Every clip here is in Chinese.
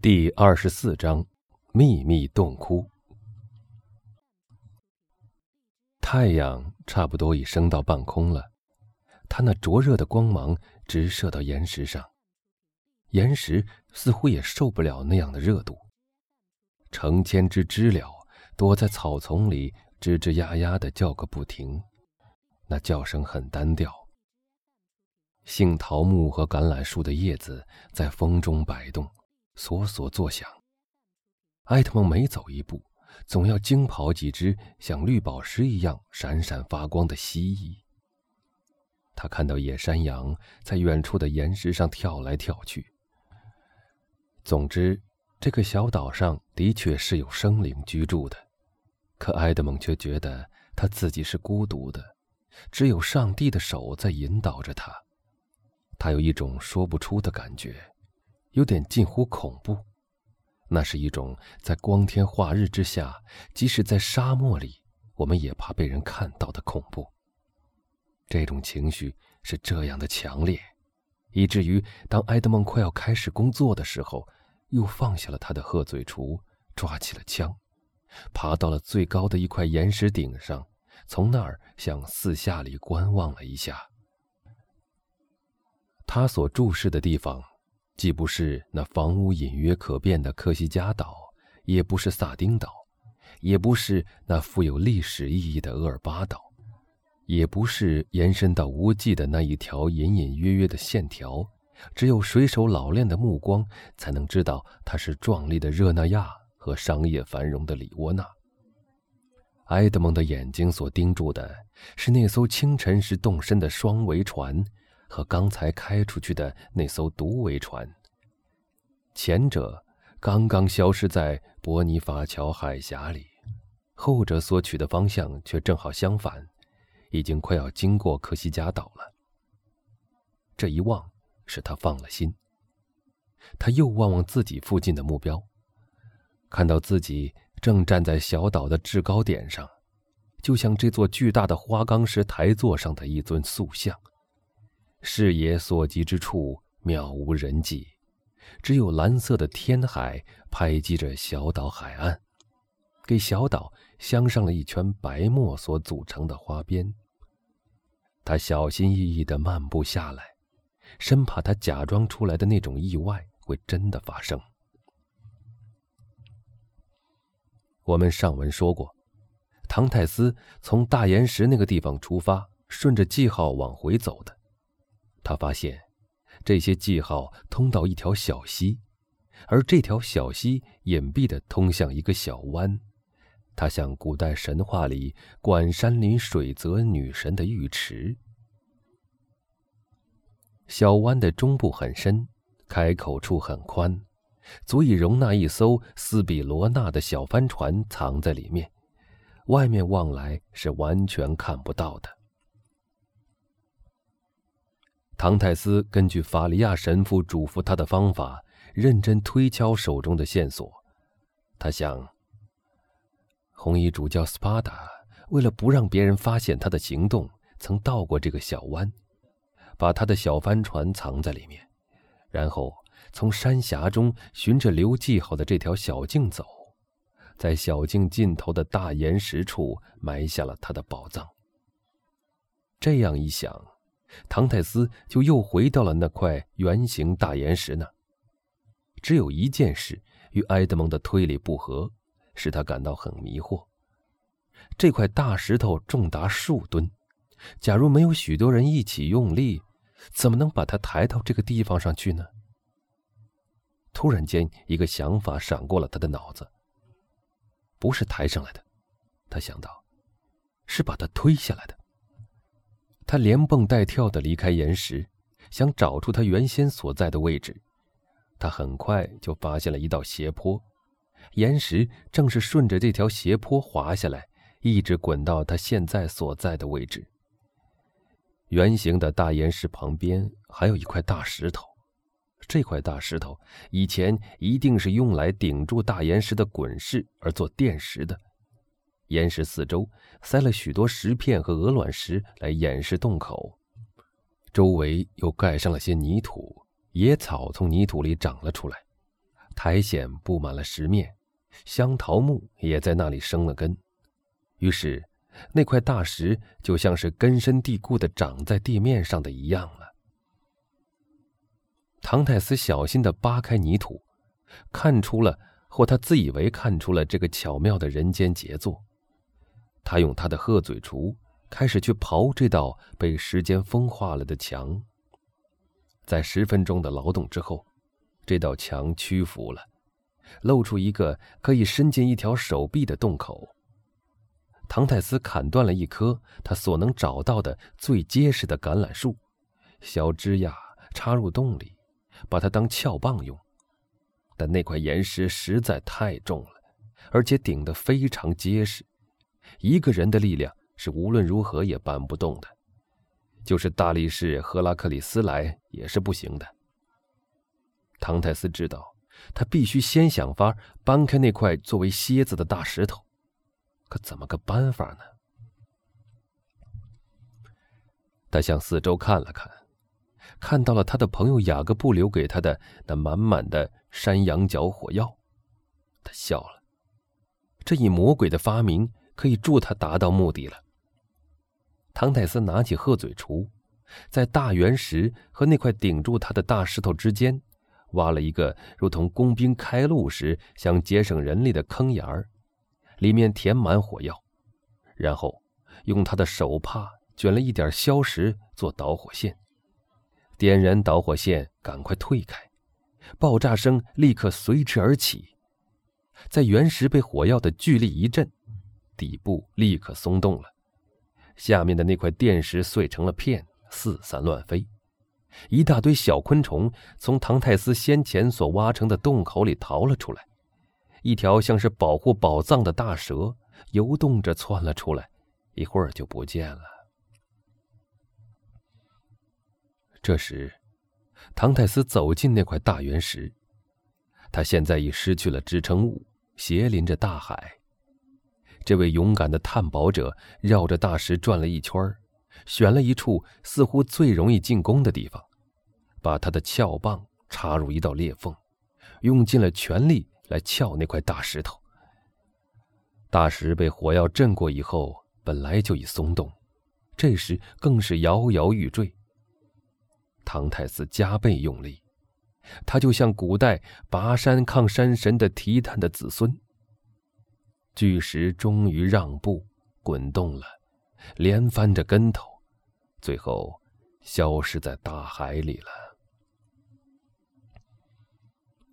第二十四章秘密洞窟。太阳差不多已升到半空了，它那灼热的光芒直射到岩石上，岩石似乎也受不了那样的热度。成千只知了躲在草丛里，吱吱呀呀的叫个不停，那叫声很单调。杏桃木和橄榄树的叶子在风中摆动。索索作响。艾特蒙每走一步，总要惊跑几只像绿宝石一样闪闪发光的蜥蜴。他看到野山羊在远处的岩石上跳来跳去。总之，这个小岛上的确是有生灵居住的，可埃德蒙却觉得他自己是孤独的，只有上帝的手在引导着他。他有一种说不出的感觉。有点近乎恐怖，那是一种在光天化日之下，即使在沙漠里，我们也怕被人看到的恐怖。这种情绪是这样的强烈，以至于当埃德蒙快要开始工作的时候，又放下了他的鹤嘴锄，抓起了枪，爬到了最高的一块岩石顶上，从那儿向四下里观望了一下。他所注视的地方。既不是那房屋隐约可辨的科西嘉岛，也不是萨丁岛，也不是那富有历史意义的厄尔巴岛，也不是延伸到无际的那一条隐隐约约的线条。只有水手老练的目光才能知道，它是壮丽的热那亚和商业繁荣的里沃纳。埃德蒙的眼睛所盯住的是那艘清晨时动身的双桅船。和刚才开出去的那艘独桅船，前者刚刚消失在伯尼法桥海峡里，后者所取的方向却正好相反，已经快要经过科西嘉岛了。这一望使他放了心。他又望望自己附近的目标，看到自己正站在小岛的制高点上，就像这座巨大的花岗石台座上的一尊塑像。视野所及之处，渺无人迹，只有蓝色的天海拍击着小岛海岸，给小岛镶上了一圈白沫所组成的花边。他小心翼翼地漫步下来，生怕他假装出来的那种意外会真的发生。我们上文说过，唐泰斯从大岩石那个地方出发，顺着记号往回走的。他发现，这些记号通到一条小溪，而这条小溪隐蔽的通向一个小湾，它像古代神话里管山林水泽女神的浴池。小湾的中部很深，开口处很宽，足以容纳一艘斯比罗纳的小帆船藏在里面，外面望来是完全看不到的。唐泰斯根据法利亚神父嘱咐他的方法，认真推敲手中的线索。他想，红衣主教斯巴达为了不让别人发现他的行动，曾到过这个小湾，把他的小帆船藏在里面，然后从山峡中循着留记号的这条小径走，在小径尽头的大岩石处埋下了他的宝藏。这样一想。唐泰斯就又回到了那块圆形大岩石那。只有一件事与埃德蒙的推理不合，使他感到很迷惑。这块大石头重达数吨，假如没有许多人一起用力，怎么能把它抬到这个地方上去呢？突然间，一个想法闪过了他的脑子。不是抬上来的，他想到，是把它推下来的。他连蹦带跳地离开岩石，想找出他原先所在的位置。他很快就发现了一道斜坡，岩石正是顺着这条斜坡滑下来，一直滚到他现在所在的位置。圆形的大岩石旁边还有一块大石头，这块大石头以前一定是用来顶住大岩石的滚势而做垫石的。岩石四周塞了许多石片和鹅卵石来掩饰洞口，周围又盖上了些泥土，野草从泥土里长了出来。苔藓布满了石面，香桃木也在那里生了根，于是那块大石就像是根深蒂固的长在地面上的一样了。唐泰斯小心的扒开泥土，看出了，或他自以为看出了这个巧妙的人间杰作。他用他的鹤嘴锄开始去刨这道被时间风化了的墙。在十分钟的劳动之后，这道墙屈服了，露出一个可以伸进一条手臂的洞口。唐泰斯砍断了一棵他所能找到的最结实的橄榄树，小枝桠插入洞里，把它当撬棒用。但那块岩石实在太重了，而且顶得非常结实，一个人的力量是无论如何也搬不动的。就是大力士赫拉克里斯来也是不行的。唐泰斯知道，他必须先想法搬开那块作为楔子的大石头，可怎么个搬法呢？他向四周看了看，看到了他的朋友雅各布留给他的那满满的山羊角火药，他笑了。这一魔鬼的发明可以助他达到目的了。唐泰斯拿起鹤嘴锄，在大圆石和那块顶住他的大石头之间，挖了一个如同工兵开路时想节省人力的坑眼儿，里面填满火药，然后用他的手帕卷了一点硝石做导火线，点燃导火线，赶快退开，爆炸声立刻随之而起，在原石被火药的巨力一震，底部立刻松动了。下面的那块垫石碎成了片，四散乱飞。一大堆小昆虫从唐泰斯先前所挖成的洞口里逃了出来。一条像是保护宝藏的大蛇游动着窜了出来，一会儿就不见了。这时，唐泰斯走进那块大圆石，他现在已失去了支撑物，斜临着大海。这位勇敢的探宝者绕着大石转了一圈选了一处似乎最容易进攻的地方，把他的撬棒插入一道裂缝，用尽了全力来撬那块大石头。大石被火药震过以后，本来就已松动，这时更是摇摇欲坠。唐太斯加倍用力，他就像古代拔山抗山神的提坦的子孙。巨石终于让步，滚动了，连翻着跟头，最后消失在大海里了。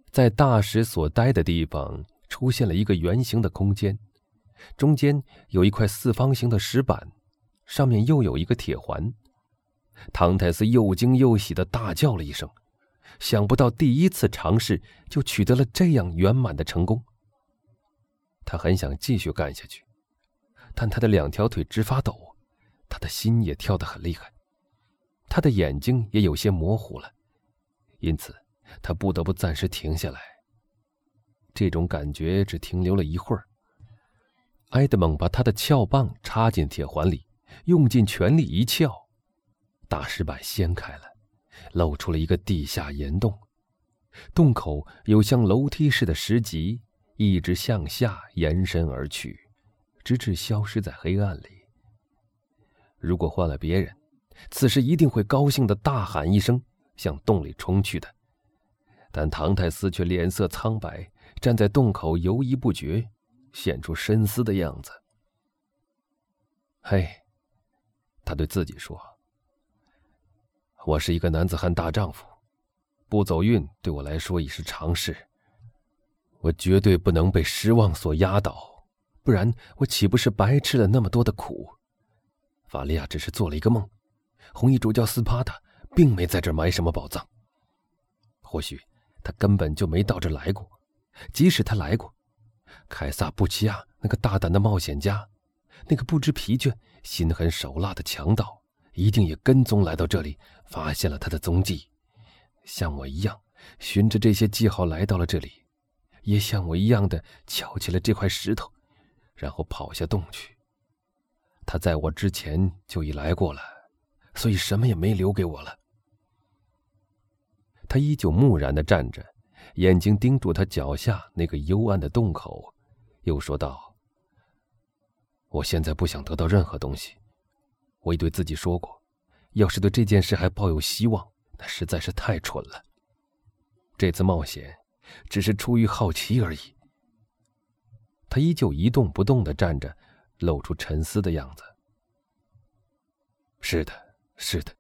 在大石所待的地方，出现了一个圆形的空间，中间有一块四方形的石板，上面又有一个铁环。唐太斯又惊又喜的大叫了一声，想不到第一次尝试就取得了这样圆满的成功。他很想继续干下去，但他的两条腿直发抖，他的心也跳得很厉害，他的眼睛也有些模糊了，因此他不得不暂时停下来。这种感觉只停留了一会儿。埃德蒙把他的撬棒插进铁环里，用尽全力一撬，大石板掀开了，露出了一个地下岩洞，洞口有像楼梯似的石级。一直向下延伸而去，直至消失在黑暗里。如果换了别人，此时一定会高兴的大喊一声，向洞里冲去的。但唐泰斯却脸色苍白，站在洞口犹疑不决，显出深思的样子。嘿，他对自己说：“我是一个男子汉大丈夫，不走运对我来说已是常事。”我绝对不能被失望所压倒，不然我岂不是白吃了那么多的苦？法利亚只是做了一个梦，红衣主教斯帕达并没在这埋什么宝藏。或许他根本就没到这来过，即使他来过，凯撒布奇亚那个大胆的冒险家，那个不知疲倦、心狠手辣的强盗，一定也跟踪来到这里，发现了他的踪迹，像我一样，循着这些记号来到了这里。也像我一样的翘起了这块石头，然后跑下洞去。他在我之前就已来过了，所以什么也没留给我了。他依旧木然的站着，眼睛盯住他脚下那个幽暗的洞口，又说道：“我现在不想得到任何东西。我已对自己说过，要是对这件事还抱有希望，那实在是太蠢了。这次冒险，只是出于好奇而已。”他依旧一动不动的站着，露出沉思的样子。是的，是的，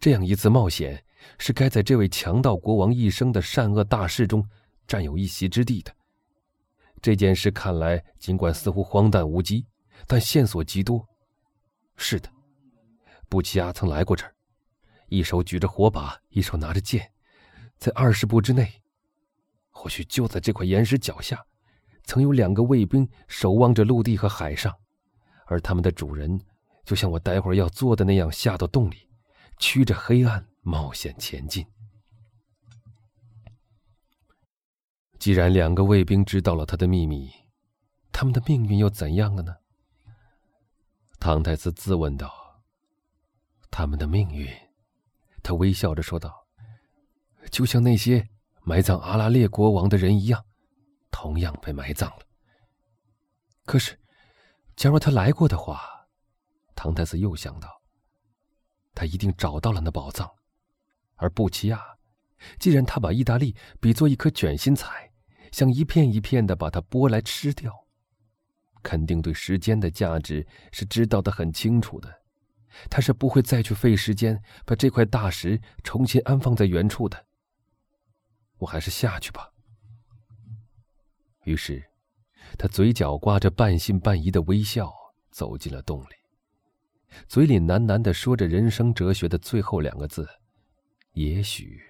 这样一次冒险。是该在这位强盗国王一生的善恶大事中占有一席之地的。这件事看来，尽管似乎荒诞无稽，但线索极多。是的，布奇亚曾来过这儿，一手举着火把，一手拿着剑，在二十步之内，或许就在这块岩石脚下，曾有两个卫兵守望着陆地和海上，而他们的主人，就像我待会儿要做的那样，下到洞里，驱着黑暗。冒险前进。既然两个卫兵知道了他的秘密，他们的命运又怎样了呢？唐太斯自问道。他们的命运，他微笑着说道，就像那些埋葬阿拉列国王的人一样，同样被埋葬了。可是，假如他来过的话，唐太斯又想到，他一定找到了那宝藏。而布奇亚，既然他把意大利比作一颗卷心菜，想一片一片的把它剥来吃掉，肯定对时间的价值是知道的很清楚的。他是不会再去费时间把这块大石重新安放在原处的。我还是下去吧。于是，他嘴角挂着半信半疑的微笑，走进了洞里，嘴里喃喃的说着人生哲学的最后两个字。也许。